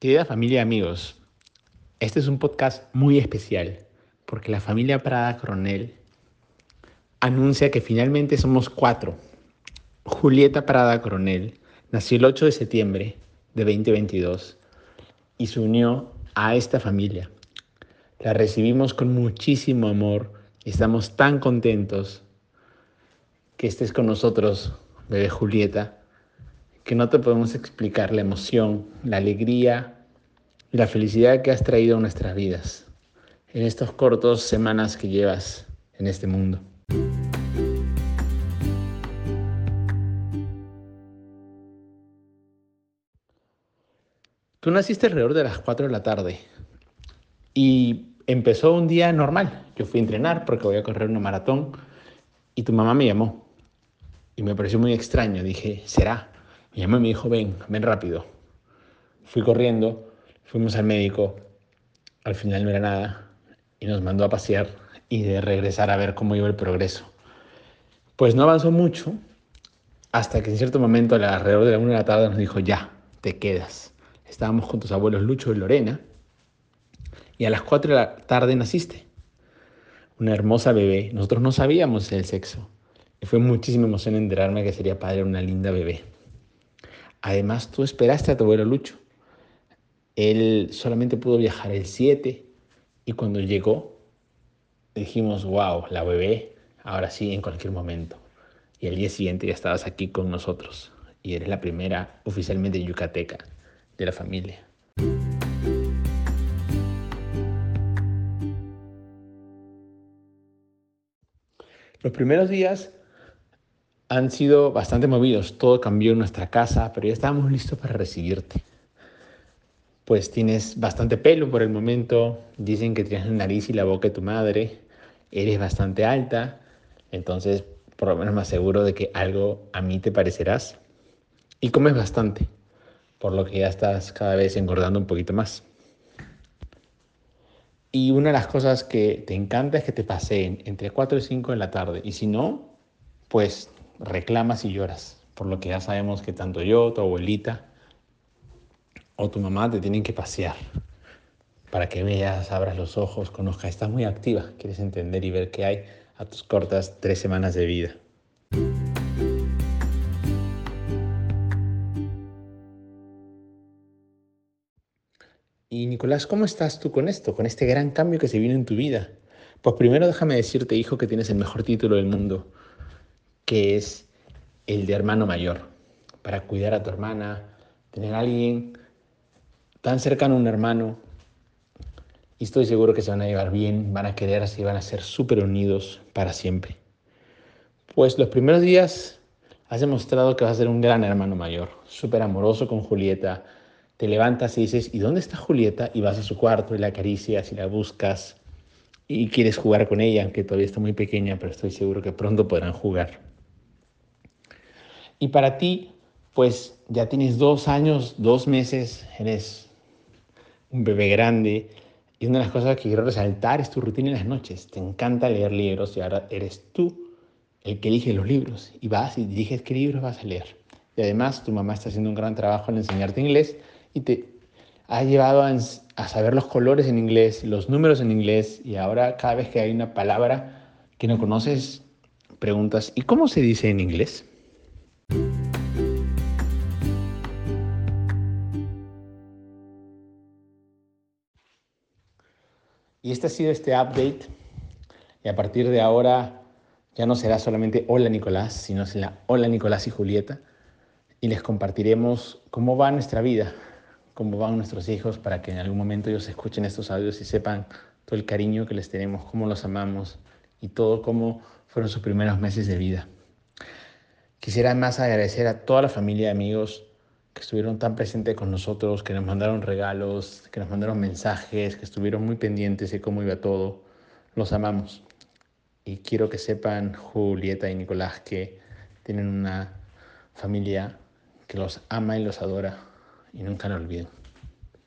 Querida familia y amigos, este es un podcast muy especial porque la familia Prada Coronel anuncia que finalmente somos cuatro. Julieta Prada Coronel nació el 8 de septiembre de 2022 y se unió a esta familia. La recibimos con muchísimo amor y estamos tan contentos que estés con nosotros, bebé Julieta que no te podemos explicar la emoción, la alegría la felicidad que has traído a nuestras vidas en estos cortos semanas que llevas en este mundo. Tú naciste alrededor de las 4 de la tarde y empezó un día normal. Yo fui a entrenar porque voy a correr una maratón y tu mamá me llamó y me pareció muy extraño. Dije, ¿será? Me llamó y me dijo, ven, ven rápido. Fui corriendo, fuimos al médico, al final no era nada, y nos mandó a pasear y de regresar a ver cómo iba el progreso. Pues no avanzó mucho, hasta que en cierto momento, alrededor de la una de la tarde, nos dijo, ya, te quedas. Estábamos con tus abuelos Lucho y Lorena, y a las cuatro de la tarde naciste. Una hermosa bebé. Nosotros no sabíamos el sexo. Y fue muchísima emoción enterarme que sería padre una linda bebé. Además, tú esperaste a tu abuelo Lucho. Él solamente pudo viajar el 7 y cuando llegó dijimos, wow, la bebé, ahora sí, en cualquier momento. Y el día siguiente ya estabas aquí con nosotros y eres la primera oficialmente yucateca de la familia. Los primeros días han sido bastante movidos. Todo cambió en nuestra casa, pero ya estábamos listos para recibirte. Pues tienes bastante pelo por el momento. Dicen que tienes la nariz y la boca de tu madre. Eres bastante alta. Entonces, por lo menos más seguro de que algo a mí te parecerás. Y comes bastante, por lo que ya estás cada vez engordando un poquito más. Y una de las cosas que te encanta es que te paseen entre 4 y 5 de la tarde. Y si no, pues reclamas y lloras, por lo que ya sabemos que tanto yo, tu abuelita o tu mamá te tienen que pasear para que veas, abras los ojos, conozcas. Estás muy activa, quieres entender y ver qué hay a tus cortas tres semanas de vida. Y Nicolás, ¿cómo estás tú con esto, con este gran cambio que se viene en tu vida? Pues primero déjame decirte, hijo, que tienes el mejor título del mundo que es el de hermano mayor, para cuidar a tu hermana, tener a alguien tan cercano a un hermano. Y estoy seguro que se van a llevar bien, van a quererse y van a ser súper unidos para siempre. Pues los primeros días has demostrado que vas a ser un gran hermano mayor, súper amoroso con Julieta. Te levantas y dices, ¿y dónde está Julieta? Y vas a su cuarto y la acaricias y la buscas y quieres jugar con ella, aunque todavía está muy pequeña, pero estoy seguro que pronto podrán jugar. Y para ti, pues ya tienes dos años, dos meses, eres un bebé grande. Y una de las cosas que quiero resaltar es tu rutina en las noches. Te encanta leer libros y ahora eres tú el que elige los libros. Y vas y diriges qué libros vas a leer. Y además tu mamá está haciendo un gran trabajo en enseñarte inglés y te ha llevado a, a saber los colores en inglés, los números en inglés. Y ahora cada vez que hay una palabra que no conoces, preguntas, ¿y cómo se dice en inglés? Y este ha sido este update. Y a partir de ahora ya no será solamente Hola Nicolás, sino será Hola Nicolás y Julieta. Y les compartiremos cómo va nuestra vida, cómo van nuestros hijos, para que en algún momento ellos escuchen estos audios y sepan todo el cariño que les tenemos, cómo los amamos y todo cómo fueron sus primeros meses de vida. Quisiera más agradecer a toda la familia y amigos que estuvieron tan presentes con nosotros, que nos mandaron regalos, que nos mandaron mensajes, que estuvieron muy pendientes de cómo iba todo. Los amamos. Y quiero que sepan, Julieta y Nicolás, que tienen una familia que los ama y los adora y nunca lo olviden.